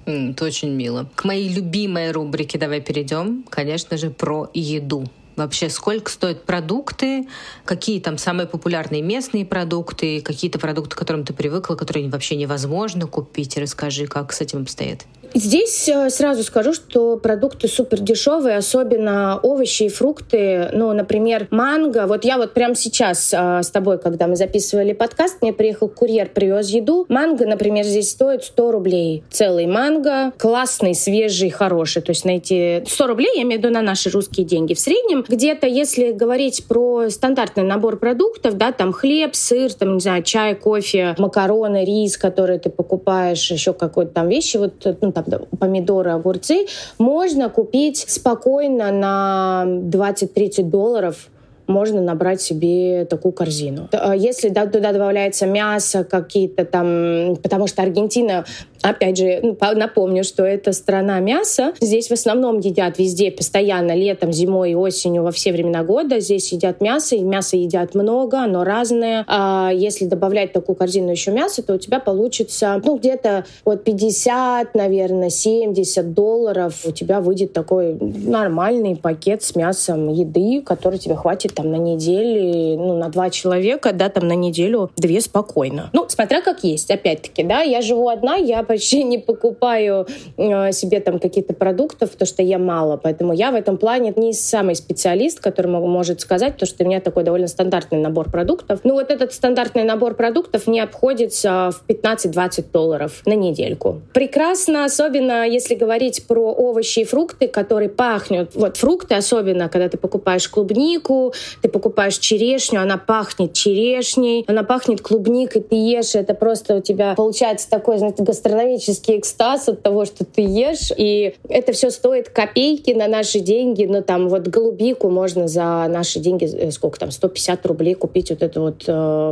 Это очень мило. К моей любимой рубрике давай перейдем. Конечно же, про еду вообще сколько стоят продукты, какие там самые популярные местные продукты, какие-то продукты, к которым ты привыкла, которые вообще невозможно купить. Расскажи, как с этим обстоит. Здесь э, сразу скажу, что продукты супер дешевые, особенно овощи и фрукты. Ну, например, манго. Вот я вот прямо сейчас э, с тобой, когда мы записывали подкаст, мне приехал курьер, привез еду. Манго, например, здесь стоит 100 рублей. Целый манго, классный, свежий, хороший. То есть найти 100 рублей, я имею в виду на наши русские деньги. В среднем где-то, если говорить про стандартный набор продуктов, да, там хлеб, сыр, там, не знаю, чай, кофе, макароны, рис, которые ты покупаешь, еще какой-то там вещи, вот, ну, там помидоры, огурцы, можно купить спокойно на 20-30 долларов можно набрать себе такую корзину. А если туда добавляется мясо, какие-то там... Потому что Аргентина Опять же, ну, напомню, что это страна мяса. Здесь в основном едят везде, постоянно, летом, зимой и осенью, во все времена года. Здесь едят мясо, и мясо едят много, оно разное. А если добавлять такую корзину еще мясо, то у тебя получится, ну, где-то вот 50, наверное, 70 долларов. У тебя выйдет такой нормальный пакет с мясом еды, который тебе хватит там на неделю, ну, на два человека, да, там на неделю две спокойно. Ну, смотря как есть, опять-таки, да, я живу одна, я почти не покупаю э, себе там какие-то продуктов, потому что я мало. Поэтому я в этом плане не самый специалист, который может сказать, потому что у меня такой довольно стандартный набор продуктов. Ну вот этот стандартный набор продуктов не обходится в 15-20 долларов на недельку. Прекрасно, особенно если говорить про овощи и фрукты, которые пахнут. Вот фрукты особенно, когда ты покупаешь клубнику, ты покупаешь черешню, она пахнет черешней, она пахнет клубникой, ты ешь, это просто у тебя получается такой, знаете, гастрономический экстаз от того, что ты ешь, и это все стоит копейки на наши деньги, но там вот голубику можно за наши деньги, э, сколько там, 150 рублей купить вот это вот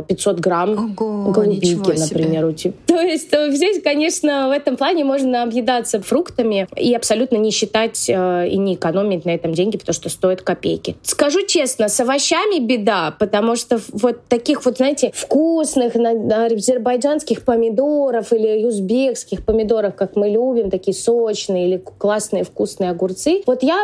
500 э, грамм Ого, голубики, например, у тебя. То есть э, здесь, конечно, в этом плане можно объедаться фруктами и абсолютно не считать и не экономить на этом деньги, потому что стоит копейки. Скажу честно, с овощами беда, потому что вот таких вот, знаете, вкусных азербайджанских помидоров или узбекских помидоров, как мы любим, такие сочные или классные вкусные огурцы. Вот я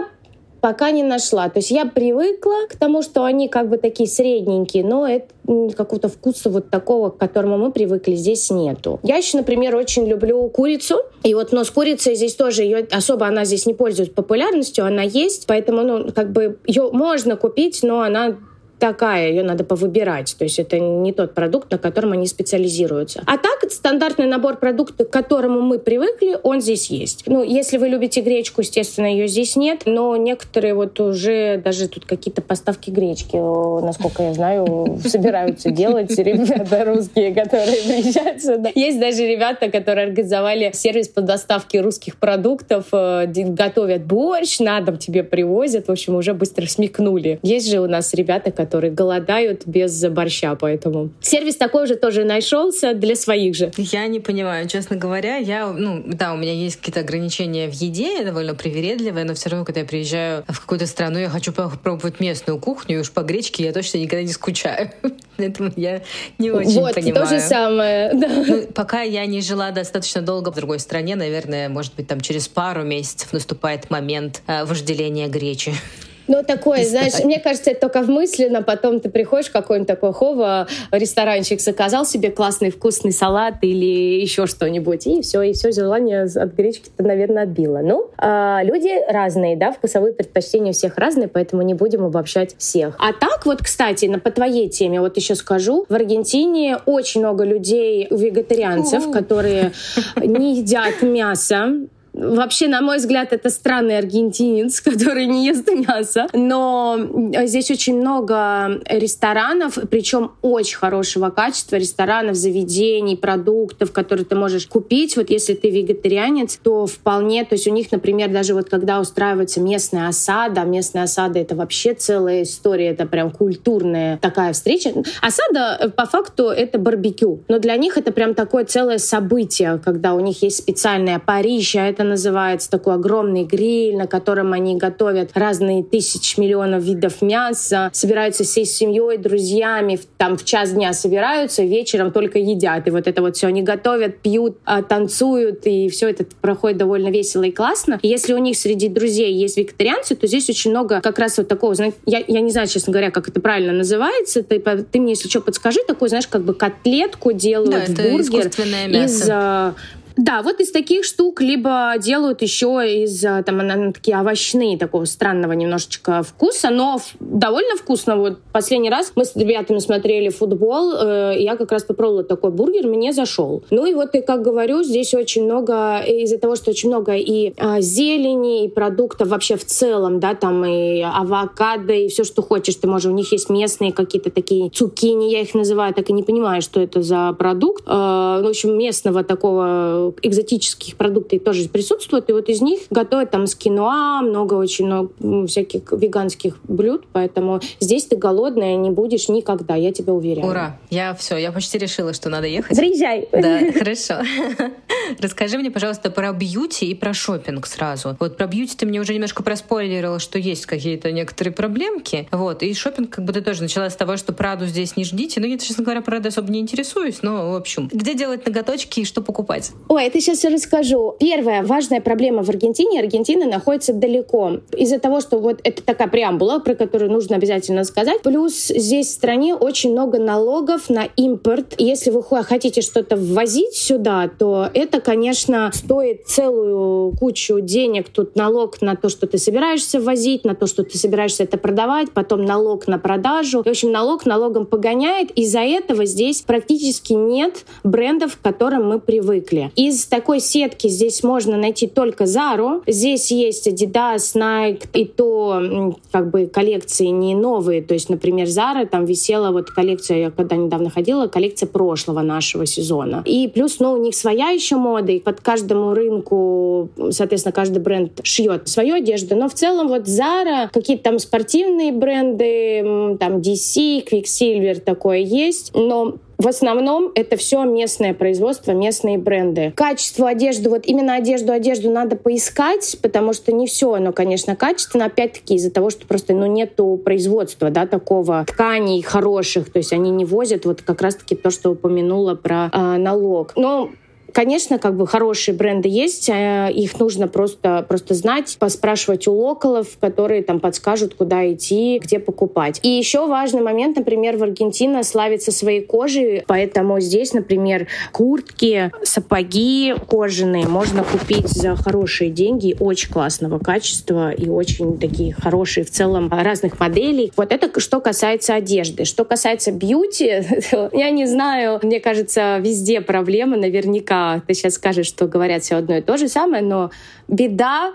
пока не нашла. То есть я привыкла к тому, что они как бы такие средненькие, но это какого-то вкуса вот такого, к которому мы привыкли, здесь нету. Я еще, например, очень люблю курицу. И вот, но с курицей здесь тоже ее особо она здесь не пользуется популярностью, она есть, поэтому, ну, как бы ее можно купить, но она такая, ее надо повыбирать. То есть это не тот продукт, на котором они специализируются. А так, стандартный набор продуктов, к которому мы привыкли, он здесь есть. Ну, если вы любите гречку, естественно, ее здесь нет, но некоторые вот уже даже тут какие-то поставки гречки, насколько я знаю, собираются делать ребята русские, которые приезжают сюда. Есть даже ребята, которые организовали сервис по доставке русских продуктов, э, готовят борщ, на дом тебе привозят, в общем, уже быстро смекнули. Есть же у нас ребята, которые которые голодают без борща, поэтому сервис такой же тоже нашелся для своих же. Я не понимаю, честно говоря, я, ну, да, у меня есть какие-то ограничения в еде, я довольно привередливая, но все равно, когда я приезжаю в какую-то страну, я хочу попробовать местную кухню, и уж по гречке я точно никогда не скучаю. Поэтому я не очень вот, понимаю. то же самое. Да. Ну, пока я не жила достаточно долго в другой стране, наверное, может быть, там через пару месяцев наступает момент э, вожделения гречи. Ну, такое, знаешь, мне кажется, это только в мысленно, потом ты приходишь какой-нибудь такой хова, ресторанчик заказал себе классный вкусный салат или еще что-нибудь, и все, и все желание от гречки-то, наверное, отбило. Ну, а, люди разные, да, вкусовые предпочтения у всех разные, поэтому не будем обобщать всех. А так вот, кстати, на, по твоей теме, вот еще скажу, в Аргентине очень много людей, вегетарианцев, которые не едят мясо, Вообще, на мой взгляд, это странный аргентинец, который не ест мясо. Но здесь очень много ресторанов, причем очень хорошего качества, ресторанов, заведений, продуктов, которые ты можешь купить. Вот если ты вегетарианец, то вполне, то есть у них, например, даже вот когда устраивается местная осада, местная осада — это вообще целая история, это прям культурная такая встреча. Осада, э, по факту, это барбекю. Но для них это прям такое целое событие, когда у них есть специальная Париж, это называется, такой огромный гриль, на котором они готовят разные тысячи миллионов видов мяса, собираются всей семьей, друзьями, там в час дня собираются, вечером только едят. И вот это вот все они готовят, пьют, а, танцуют, и все это проходит довольно весело и классно. И если у них среди друзей есть вегетарианцы, то здесь очень много как раз вот такого, знаете, я, я не знаю, честно говоря, как это правильно называется, ты, ты мне, если что, подскажи, такой, знаешь, как бы котлетку делают да, в бургер из да, вот из таких штук либо делают еще из а, там она, такие овощные такого странного немножечко вкуса, но довольно вкусно. Вот последний раз мы с ребятами смотрели футбол, э, я как раз попробовала такой бургер, мне зашел. Ну и вот, и как говорю, здесь очень много из-за того, что очень много и э, зелени, и продуктов вообще в целом, да, там и авокадо, и все, что хочешь, ты можешь. У них есть местные какие-то такие цукини, я их называю, так и не понимаю, что это за продукт. Э, в общем, местного такого экзотических продуктов тоже присутствуют, и вот из них готовят там с киноа, много очень много всяких веганских блюд, поэтому здесь ты голодная не будешь никогда, я тебя уверяю. Ура! Я все, я почти решила, что надо ехать. Приезжай! Да, хорошо. Расскажи мне, пожалуйста, про бьюти и про шопинг сразу. Вот про бьюти ты мне уже немножко проспойлерила, что есть какие-то некоторые проблемки. Вот, и шопинг как бы ты тоже начала с того, что Праду здесь не ждите. Ну, я, честно говоря, Праду особо не интересуюсь, но, в общем, где делать ноготочки и что покупать? Ой, это сейчас расскажу. Первая важная проблема в Аргентине. Аргентина находится далеко. Из-за того, что вот это такая преамбула, про которую нужно обязательно сказать. Плюс здесь в стране очень много налогов на импорт. И если вы хотите что-то ввозить сюда, то это, конечно, стоит целую кучу денег. Тут налог на то, что ты собираешься ввозить, на то, что ты собираешься это продавать, потом налог на продажу. В общем, налог налогом погоняет. Из-за этого здесь практически нет брендов, к которым мы привыкли. Из такой сетки здесь можно найти только Zara. Здесь есть Adidas, Nike, и то как бы коллекции не новые. То есть, например, Zara там висела вот коллекция, я когда недавно ходила, коллекция прошлого нашего сезона. И плюс, ну, у них своя еще мода, и под каждому рынку, соответственно, каждый бренд шьет свою одежду. Но в целом вот Zara, какие-то там спортивные бренды, там DC, Quicksilver такое есть. Но в основном это все местное производство, местные бренды. Качество одежды, вот именно одежду, одежду надо поискать, потому что не все оно, конечно, качественно, опять-таки из-за того, что просто ну, нету производства, да, такого тканей хороших, то есть они не возят вот как раз-таки то, что упомянула про э, налог. Но Конечно, как бы хорошие бренды есть, а их нужно просто, просто знать, поспрашивать у локалов, которые там подскажут, куда идти, где покупать. И еще важный момент, например, в Аргентине славится своей кожей, поэтому здесь, например, куртки, сапоги кожаные можно купить за хорошие деньги, очень классного качества и очень такие хорошие в целом разных моделей. Вот это что касается одежды. Что касается бьюти, я не знаю, мне кажется, везде проблема наверняка ты сейчас скажешь, что говорят все одно и то же самое, но беда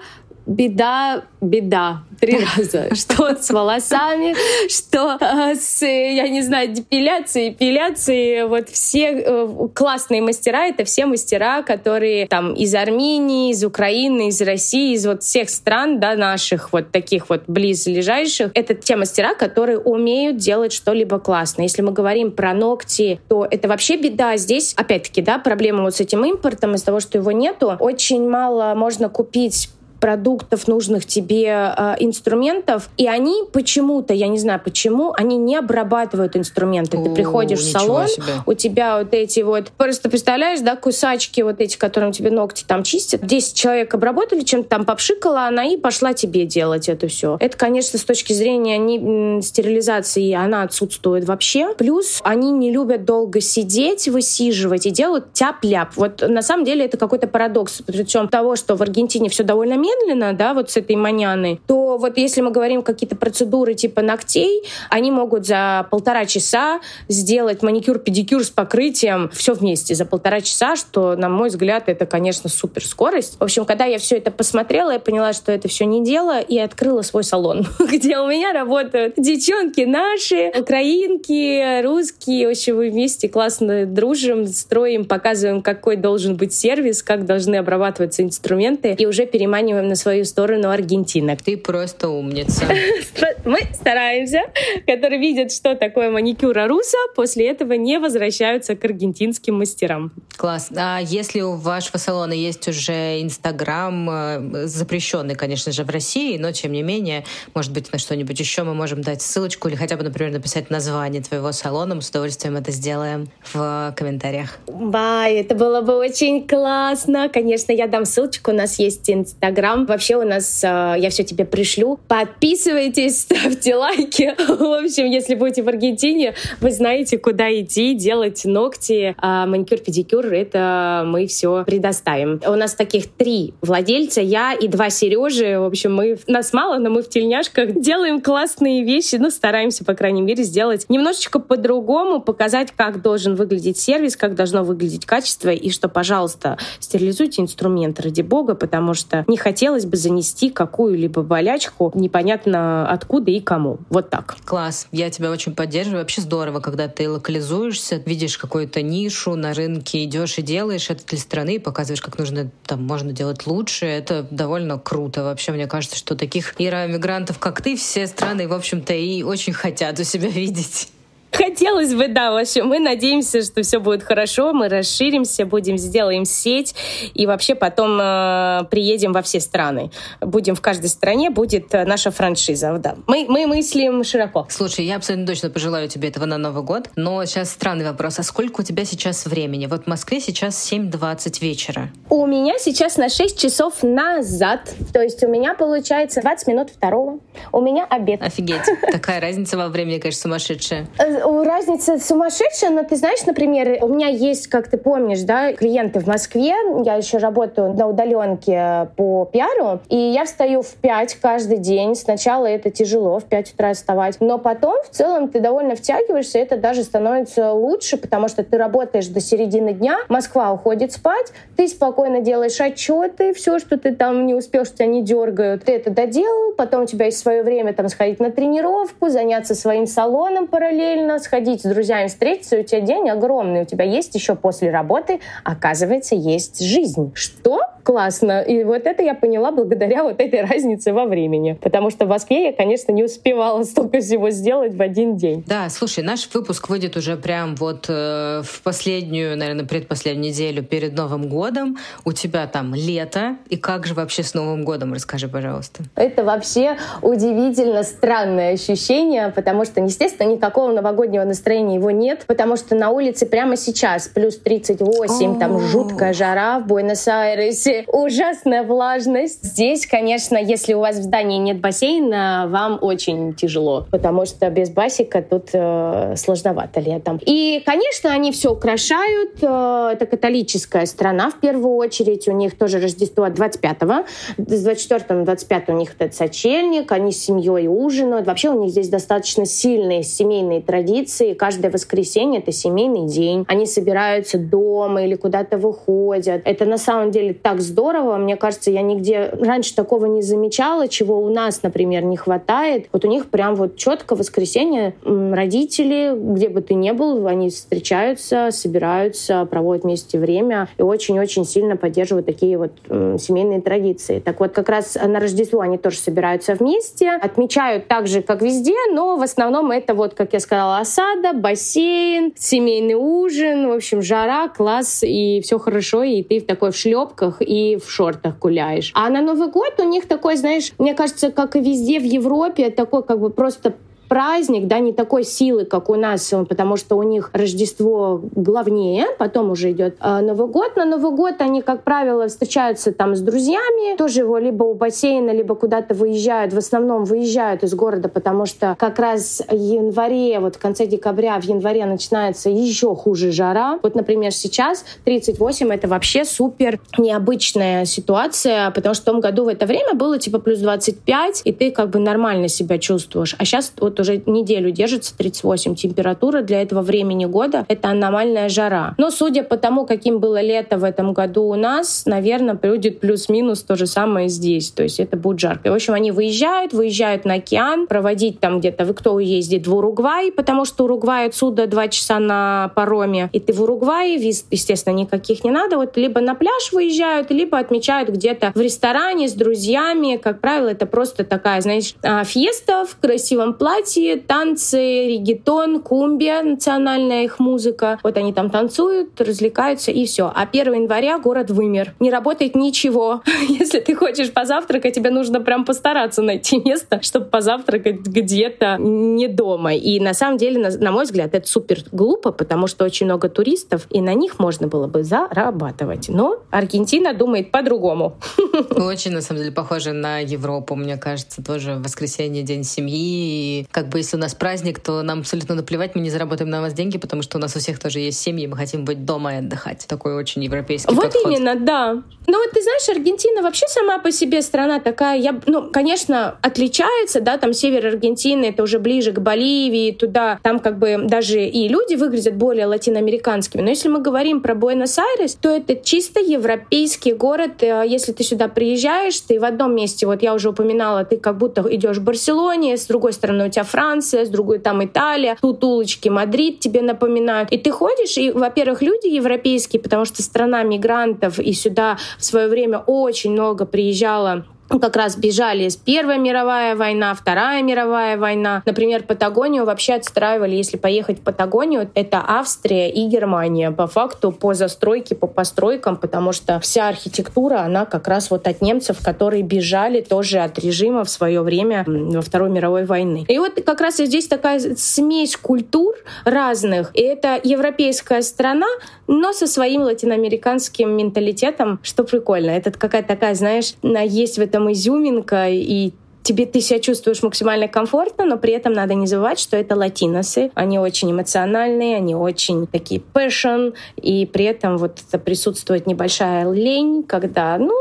беда, беда. Три раза. Что с волосами, что э, с, я не знаю, депиляцией, эпиляцией. Вот все э, классные мастера — это все мастера, которые там из Армении, из Украины, из России, из вот всех стран, да, наших вот таких вот близлежащих. Это те мастера, которые умеют делать что-либо классно. Если мы говорим про ногти, то это вообще беда. Здесь, опять-таки, да, проблема вот с этим импортом, из-за того, что его нету, очень мало можно купить продуктов, нужных тебе э, инструментов, и они почему-то, я не знаю почему, они не обрабатывают инструменты. Ты приходишь в салон, себе. у тебя вот эти вот, просто представляешь, да, кусачки вот эти, которым тебе ногти там чистят, 10 человек обработали, чем-то там попшикала она и пошла тебе делать это все. Это, конечно, с точки зрения не, стерилизации она отсутствует вообще. Плюс они не любят долго сидеть, высиживать и делают тяп-ляп. Вот на самом деле это какой-то парадокс. Причем того, что в Аргентине все довольно медленно, медленно, да, вот с этой маняной, то вот если мы говорим какие-то процедуры типа ногтей, они могут за полтора часа сделать маникюр, педикюр с покрытием, все вместе за полтора часа, что, на мой взгляд, это, конечно, супер скорость. В общем, когда я все это посмотрела, я поняла, что это все не дело, и открыла свой салон, где у меня работают девчонки наши, украинки, русские. В общем, мы вместе классно дружим, строим, показываем, какой должен быть сервис, как должны обрабатываться инструменты, и уже переманиваем перетягиваем на свою сторону аргентинок. Ты просто умница. Мы стараемся, которые видят, что такое маникюра руса, после этого не возвращаются к аргентинским мастерам. Класс. А если у вашего салона есть уже Инстаграм, э, запрещенный, конечно же, в России, но тем не менее, может быть, на что-нибудь еще мы можем дать ссылочку или хотя бы, например, написать название твоего салона. Мы с удовольствием это сделаем в комментариях. Бай, это было бы очень классно. Конечно, я дам ссылочку. У нас есть Инстаграм Инстаграм. Вообще у нас, э, я все тебе пришлю. Подписывайтесь, ставьте лайки. В общем, если будете в Аргентине, вы знаете, куда идти, делать ногти, а маникюр, педикюр, это мы все предоставим. У нас таких три владельца, я и два Сережи. В общем, мы, нас мало, но мы в тельняшках делаем классные вещи, ну, стараемся, по крайней мере, сделать немножечко по-другому, показать, как должен выглядеть сервис, как должно выглядеть качество, и что, пожалуйста, стерилизуйте инструмент ради бога, потому что не хотите хотелось бы занести какую-либо болячку непонятно откуда и кому. Вот так. Класс. Я тебя очень поддерживаю. Вообще здорово, когда ты локализуешься, видишь какую-то нишу на рынке, идешь и делаешь это для страны, показываешь, как нужно там можно делать лучше. Это довольно круто. Вообще, мне кажется, что таких иромигрантов, как ты, все страны, в общем-то, и очень хотят у себя видеть. Хотелось бы, да, в общем, мы надеемся, что все будет хорошо, мы расширимся, будем, сделаем сеть, и вообще потом э, приедем во все страны. Будем в каждой стране, будет э, наша франшиза, да. Мы, мы мыслим широко. Слушай, я абсолютно точно пожелаю тебе этого на Новый год, но сейчас странный вопрос, а сколько у тебя сейчас времени? Вот в Москве сейчас 7.20 вечера. У меня сейчас на 6 часов назад, то есть у меня получается 20 минут второго. У меня обед. Офигеть, такая разница во времени, конечно, сумасшедшая. Э, разница сумасшедшая, но ты знаешь, например, у меня есть, как ты помнишь, да, клиенты в Москве, я еще работаю на удаленке по пиару, и я встаю в 5 каждый день. Сначала это тяжело, в 5 утра вставать, но потом в целом ты довольно втягиваешься, это даже становится лучше, потому что ты работаешь до середины дня, Москва уходит спать, ты спокойно делаешь отчеты, все, что ты там не успел, что тебя не дергают, ты это доделал, потом у тебя есть свое время там сходить на тренировку, заняться своим салоном параллельно, сходить с друзьями встретиться, у тебя день огромный, у тебя есть еще после работы, оказывается, есть жизнь. Что? Классно. И вот это я поняла благодаря вот этой разнице во времени. Потому что в Москве я, конечно, не успевала столько всего сделать в один день. Да, слушай, наш выпуск выйдет уже прям вот э, в последнюю, наверное, предпоследнюю неделю перед Новым годом. У тебя там лето. И как же вообще с Новым годом? Расскажи, пожалуйста. Это вообще удивительно странное ощущение, потому что, естественно, никакого новогоднего настроения его нет, потому что на улице прямо сейчас плюс 38, там жуткая жара в Буэнос-Айресе, ужасная влажность. Здесь, конечно, если у вас в здании нет бассейна, вам очень тяжело, потому что без басика тут э, сложновато летом. И, конечно, они все украшают. Э, это католическая страна в первую очередь. У них тоже Рождество 25-го. С 24 на 25 у них этот сочельник. Они с семьей ужинают. Вообще у них здесь достаточно сильные семейные традиции. Каждое воскресенье — это семейный день. Они собираются дома или куда-то выходят. Это на самом деле так здорово. Мне кажется, я нигде раньше такого не замечала, чего у нас, например, не хватает. Вот у них прям вот четко воскресенье родители, где бы ты ни был, они встречаются, собираются, проводят вместе время и очень-очень сильно поддерживают такие вот семейные традиции. Так вот, как раз на Рождество они тоже собираются вместе, отмечают так же, как везде, но в основном это вот, как я сказала, осада, бассейн, семейный ужин, в общем, жара, класс, и все хорошо, и ты в такой в шлепках и в шортах гуляешь. А на Новый год у них такой, знаешь, мне кажется, как и везде в Европе, такой как бы просто праздник, да, не такой силы, как у нас, потому что у них Рождество главнее, потом уже идет э, Новый год. На Новый год они, как правило, встречаются там с друзьями, тоже его либо у бассейна, либо куда-то выезжают. В основном выезжают из города, потому что как раз в январе, вот в конце декабря, в январе начинается еще хуже жара. Вот, например, сейчас 38 — это вообще супер необычная ситуация, потому что в том году в это время было типа плюс 25, и ты как бы нормально себя чувствуешь. А сейчас вот уже неделю держится 38 температура для этого времени года. Это аномальная жара. Но судя по тому, каким было лето в этом году у нас, наверное, будет плюс-минус то же самое здесь. То есть это будет жарко. В общем, они выезжают, выезжают на океан, проводить там где-то, вы кто ездит в Уругвай, потому что Уругвай отсюда два часа на пароме, и ты в Уругвае, виз, естественно, никаких не надо. Вот либо на пляж выезжают, либо отмечают где-то в ресторане с друзьями. Как правило, это просто такая, знаешь, а, феста в красивом платье, пати, танцы, регетон, кумбия, национальная их музыка. Вот они там танцуют, развлекаются и все. А 1 января город вымер. Не работает ничего. Если ты хочешь позавтракать, тебе нужно прям постараться найти место, чтобы позавтракать где-то не дома. И на самом деле, на, на мой взгляд, это супер глупо, потому что очень много туристов, и на них можно было бы зарабатывать. Но Аргентина думает по-другому. Очень, на самом деле, похоже на Европу, мне кажется, тоже воскресенье, день семьи, и как бы если у нас праздник, то нам абсолютно наплевать, мы не заработаем на вас деньги, потому что у нас у всех тоже есть семьи, мы хотим быть дома и отдыхать. Такой очень европейский вот подход. Вот именно, да. Ну вот ты знаешь, Аргентина вообще сама по себе страна такая, я, ну, конечно, отличается, да, там север Аргентины, это уже ближе к Боливии, туда, там как бы даже и люди выглядят более латиноамериканскими. Но если мы говорим про Буэнос-Айрес, то это чисто европейский город. Э, если ты сюда приезжаешь, ты в одном месте, вот я уже упоминала, ты как будто идешь в Барселоне, с другой стороны у тебя Франция, с другой там Италия, тут улочки Мадрид тебе напоминают. И ты ходишь, и, во-первых, люди европейские, потому что страна мигрантов, и сюда в свое время очень много приезжало как раз бежали с Первая мировая война, Вторая мировая война. Например, Патагонию вообще отстраивали, если поехать в Патагонию, это Австрия и Германия. По факту, по застройке, по постройкам, потому что вся архитектура, она как раз вот от немцев, которые бежали тоже от режима в свое время во Второй мировой войны. И вот как раз здесь такая смесь культур разных. И это европейская страна, но со своим латиноамериканским менталитетом, что прикольно. Это какая-то такая, знаешь, есть в этом изюминка, и тебе ты себя чувствуешь максимально комфортно, но при этом надо не забывать, что это латиносы. Они очень эмоциональные, они очень такие passion, и при этом вот это присутствует небольшая лень, когда, ну,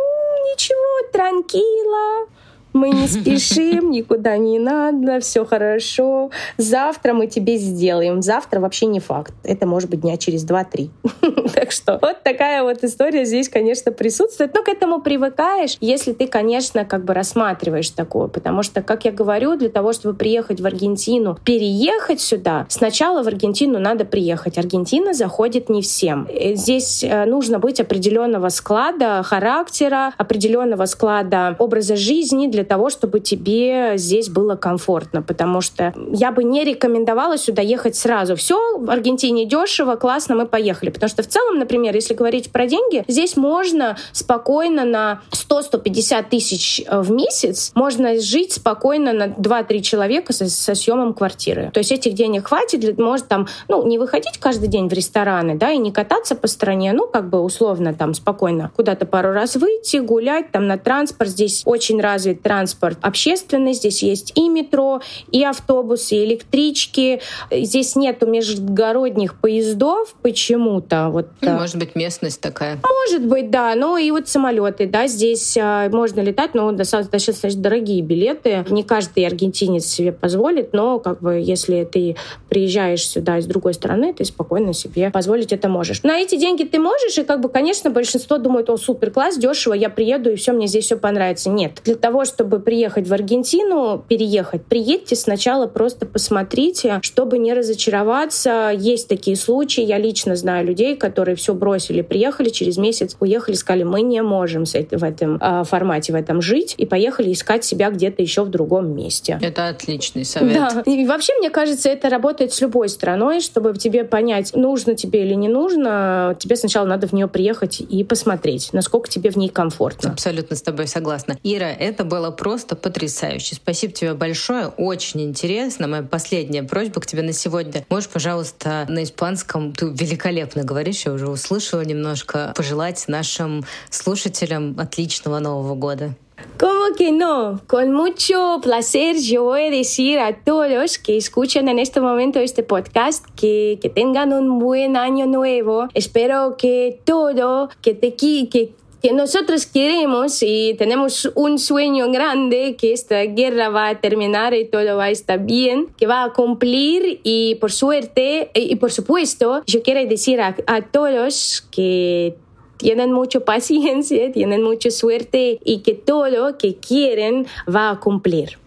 ничего, транкила, мы не спешим, никуда не надо, все хорошо. Завтра мы тебе сделаем. Завтра вообще не факт. Это может быть дня через два-три. Так что вот такая вот история здесь, конечно, присутствует. Но к этому привыкаешь, если ты, конечно, как бы рассматриваешь такое. Потому что, как я говорю, для того, чтобы приехать в Аргентину, переехать сюда, сначала в Аргентину надо приехать. Аргентина заходит не всем. Э, здесь э, нужно быть определенного склада характера, определенного склада образа жизни для для того, чтобы тебе здесь было комфортно, потому что я бы не рекомендовала сюда ехать сразу. Все, в Аргентине дешево, классно, мы поехали. Потому что в целом, например, если говорить про деньги, здесь можно спокойно на 100-150 тысяч э, в месяц можно жить спокойно на 2-3 человека со, со съемом квартиры. То есть этих денег хватит, может там, ну, не выходить каждый день в рестораны, да, и не кататься по стране, ну, как бы условно там спокойно куда-то пару раз выйти, гулять, там на транспорт. Здесь очень развит транспорт общественный, здесь есть и метро, и автобусы, и электрички. Здесь нету межгородних поездов почему-то. Вот, ну, может быть, местность такая. Может быть, да. Ну и вот самолеты, да, здесь а, можно летать, но достаточно дорогие билеты. Не каждый аргентинец себе позволит, но как бы если ты приезжаешь сюда из другой страны, ты спокойно себе позволить это можешь. На эти деньги ты можешь, и как бы, конечно, большинство думают, о, супер, класс, дешево, я приеду, и все, мне здесь все понравится. Нет. Для того, чтобы чтобы приехать в Аргентину, переехать, приедьте сначала просто посмотрите, чтобы не разочароваться. Есть такие случаи, я лично знаю людей, которые все бросили, приехали через месяц, уехали, сказали, мы не можем в этом э, формате, в этом жить, и поехали искать себя где-то еще в другом месте. Это отличный совет. Да. И вообще, мне кажется, это работает с любой страной, чтобы тебе понять, нужно тебе или не нужно, тебе сначала надо в нее приехать и посмотреть, насколько тебе в ней комфортно. Абсолютно с тобой согласна. Ира, это было было просто потрясающе. Спасибо тебе большое, очень интересно. Моя последняя просьба к тебе на сегодня. Можешь, пожалуйста, на испанском, ты великолепно говоришь, я уже услышала немножко, пожелать нашим слушателям отличного Нового года. ¿Cómo que no? Con mucho placer yo voy a decir a todos que escuchan en este momento este podcast que, que tengan un buen año nuevo. Espero que todo, que te que que nosotros queremos y tenemos un sueño grande que esta guerra va a terminar y todo va a estar bien, que va a cumplir y por suerte y por supuesto yo quiero decir a, a todos que tienen mucha paciencia, tienen mucha suerte y que todo lo que quieren va a cumplir.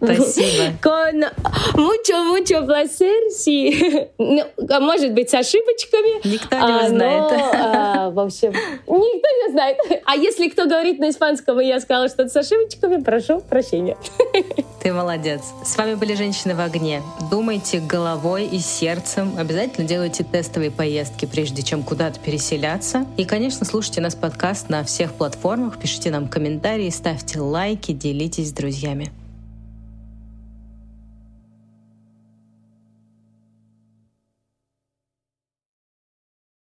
Спасибо. Con mucho, mucho placer, sí. Ну, может быть, с ошибочками. Никто не а, знает. Но, а, в общем, никто не знает. А если кто говорит на испанском, и я сказала что-то с ошибочками, прошу прощения. Ты молодец. С вами были «Женщины в огне». Думайте головой и сердцем. Обязательно делайте тестовые поездки, прежде чем куда-то переселяться. И, конечно, слушайте нас подкаст на всех платформах, пишите нам комментарии, ставьте лайки, делитесь с друзьями.